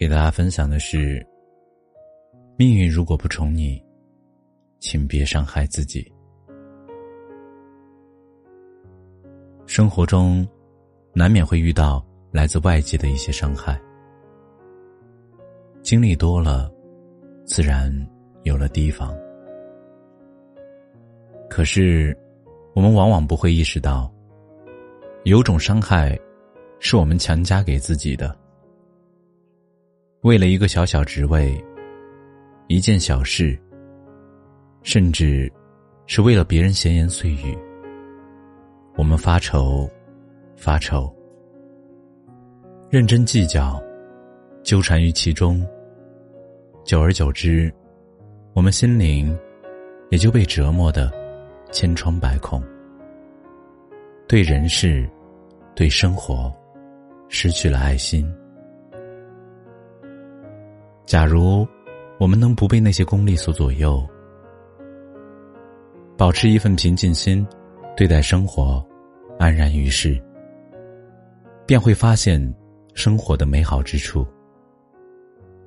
给大家分享的是：命运如果不宠你，请别伤害自己。生活中，难免会遇到来自外界的一些伤害，经历多了，自然有了提防。可是，我们往往不会意识到，有种伤害，是我们强加给自己的。为了一个小小职位，一件小事，甚至是为了别人闲言碎语，我们发愁，发愁，认真计较，纠缠于其中。久而久之，我们心灵也就被折磨的千疮百孔，对人世，对生活，失去了爱心。假如我们能不被那些功利所左右，保持一份平静心，对待生活，安然于世，便会发现生活的美好之处。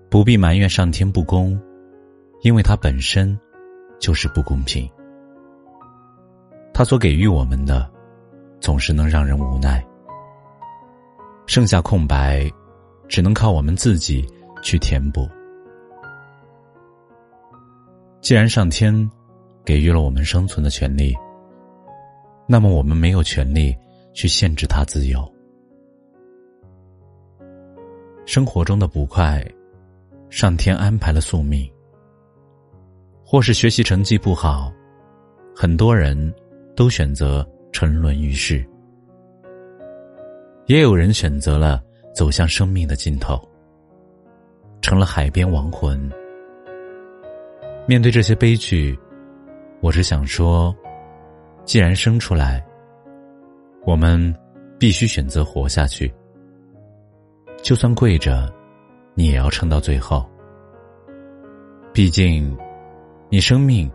不必埋怨上天不公，因为它本身就是不公平。他所给予我们的，总是能让人无奈。剩下空白，只能靠我们自己。去填补。既然上天给予了我们生存的权利，那么我们没有权利去限制他自由。生活中的不快，上天安排了宿命。或是学习成绩不好，很多人都选择沉沦于世，也有人选择了走向生命的尽头。成了海边亡魂。面对这些悲剧，我只想说：既然生出来，我们必须选择活下去。就算跪着，你也要撑到最后。毕竟，你生命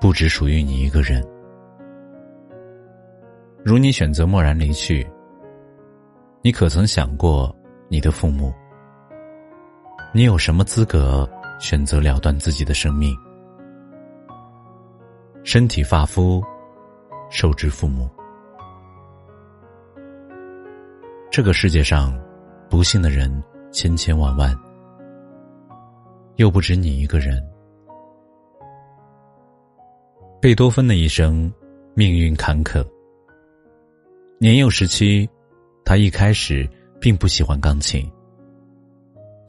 不只属于你一个人。如你选择默然离去，你可曾想过你的父母？你有什么资格选择了断自己的生命？身体发肤，受之父母。这个世界上，不幸的人千千万万，又不止你一个人。贝多芬的一生，命运坎坷。年幼时期，他一开始并不喜欢钢琴。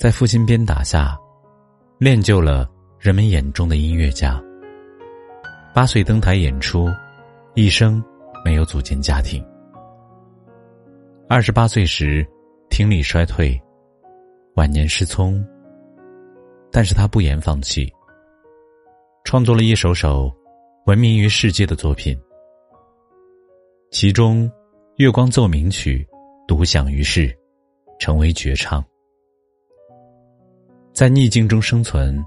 在父亲鞭打下，练就了人们眼中的音乐家。八岁登台演出，一生没有组建家庭。二十八岁时，听力衰退，晚年失聪。但是他不言放弃，创作了一首首闻名于世界的作品，其中《月光奏鸣曲》独享于世，成为绝唱。在逆境中生存，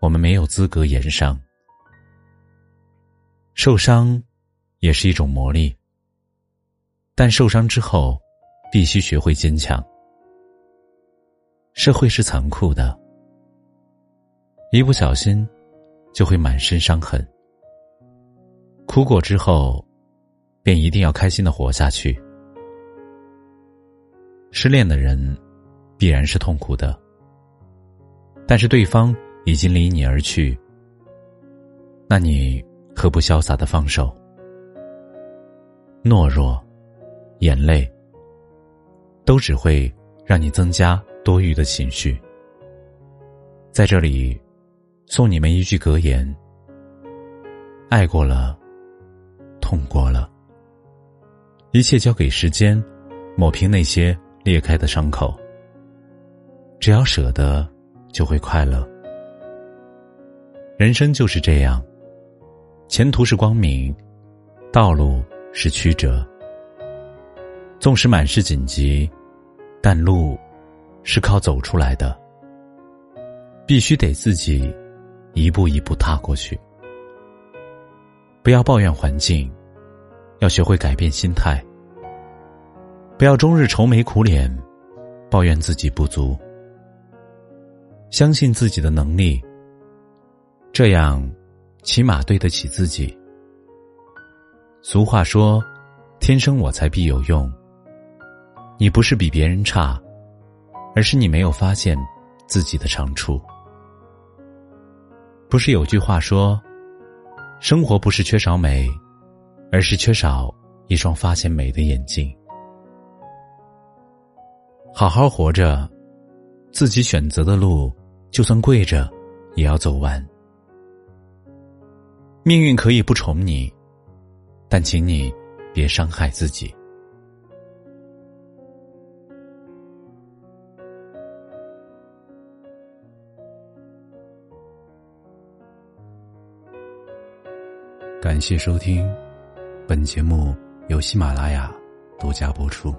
我们没有资格言伤。受伤，也是一种磨砺。但受伤之后，必须学会坚强。社会是残酷的，一不小心，就会满身伤痕。哭过之后，便一定要开心的活下去。失恋的人，必然是痛苦的。但是对方已经离你而去，那你何不潇洒的放手？懦弱、眼泪，都只会让你增加多余的情绪。在这里，送你们一句格言：爱过了，痛过了，一切交给时间，抹平那些裂开的伤口。只要舍得。就会快乐。人生就是这样，前途是光明，道路是曲折。纵使满是荆棘，但路是靠走出来的。必须得自己一步一步踏过去。不要抱怨环境，要学会改变心态。不要终日愁眉苦脸，抱怨自己不足。相信自己的能力，这样起码对得起自己。俗话说：“天生我材必有用。”你不是比别人差，而是你没有发现自己的长处。不是有句话说：“生活不是缺少美，而是缺少一双发现美的眼睛。”好好活着，自己选择的路。就算跪着，也要走完。命运可以不宠你，但请你别伤害自己。感谢收听，本节目由喜马拉雅独家播出。